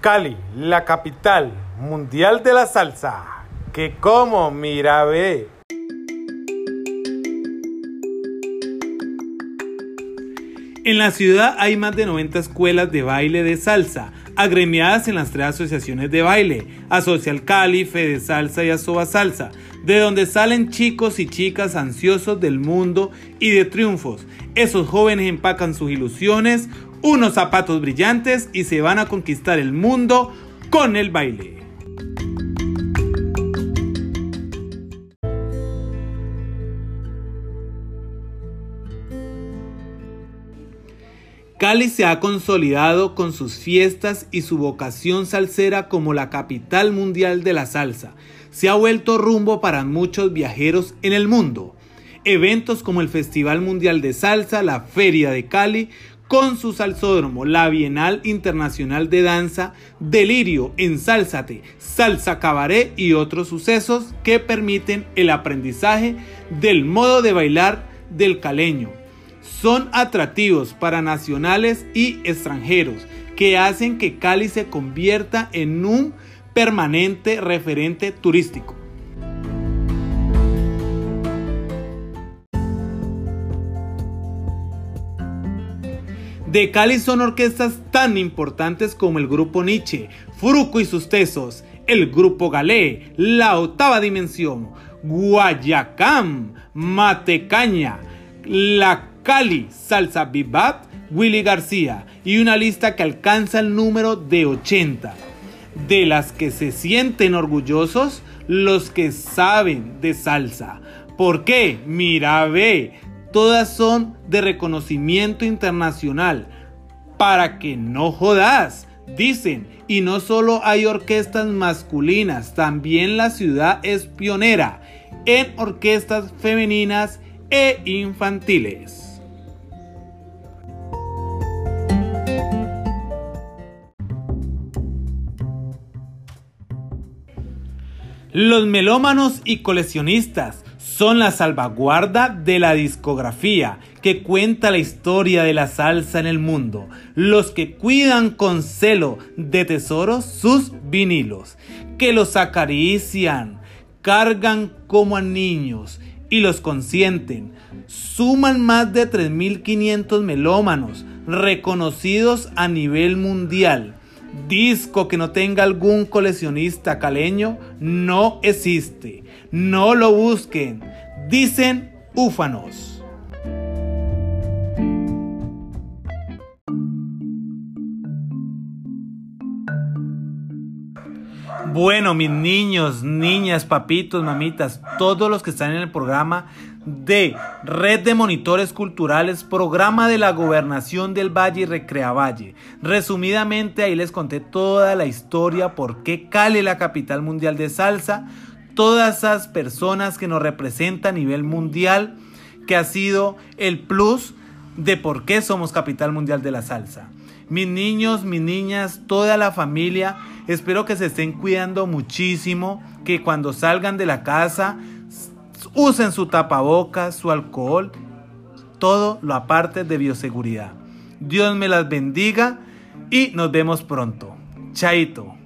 Cali, la capital mundial de la salsa. Que como, mira, ve. En la ciudad hay más de 90 escuelas de baile de salsa, agremiadas en las tres asociaciones de baile, Asocial Cali, Fede Salsa y Asoba Salsa, de donde salen chicos y chicas ansiosos del mundo y de triunfos. Esos jóvenes empacan sus ilusiones, unos zapatos brillantes y se van a conquistar el mundo con el baile. Cali se ha consolidado con sus fiestas y su vocación salsera como la capital mundial de la salsa. Se ha vuelto rumbo para muchos viajeros en el mundo. Eventos como el Festival Mundial de Salsa, la Feria de Cali, con su salsódromo, la Bienal Internacional de Danza, Delirio, Ensálzate, Salsa Cabaret y otros sucesos que permiten el aprendizaje del modo de bailar del caleño son atractivos para nacionales y extranjeros que hacen que Cali se convierta en un permanente referente turístico. De Cali son orquestas tan importantes como el grupo Nietzsche, Fruco y sus tesos, el grupo Galé, La Octava Dimensión, Guayacán, Matecaña, La Cali, Salsa Bibat, Willy García y una lista que alcanza el número de 80, de las que se sienten orgullosos los que saben de salsa. ¿Por qué? Mira, ve, todas son de reconocimiento internacional. Para que no jodas, dicen. Y no solo hay orquestas masculinas, también la ciudad es pionera en orquestas femeninas e infantiles. Los melómanos y coleccionistas son la salvaguarda de la discografía que cuenta la historia de la salsa en el mundo, los que cuidan con celo de tesoros sus vinilos, que los acarician, cargan como a niños y los consienten. Suman más de 3.500 melómanos reconocidos a nivel mundial disco que no tenga algún coleccionista caleño no existe. No lo busquen. Dicen úfanos. Bueno, mis niños, niñas, papitos, mamitas, todos los que están en el programa de Red de Monitores Culturales, programa de la Gobernación del Valle y Recreavalle. Resumidamente, ahí les conté toda la historia, por qué Cali la capital mundial de salsa, todas esas personas que nos representan a nivel mundial, que ha sido el plus de por qué somos capital mundial de la salsa. Mis niños, mis niñas, toda la familia, espero que se estén cuidando muchísimo, que cuando salgan de la casa usen su tapabocas, su alcohol, todo lo aparte de bioseguridad. Dios me las bendiga y nos vemos pronto. Chaito.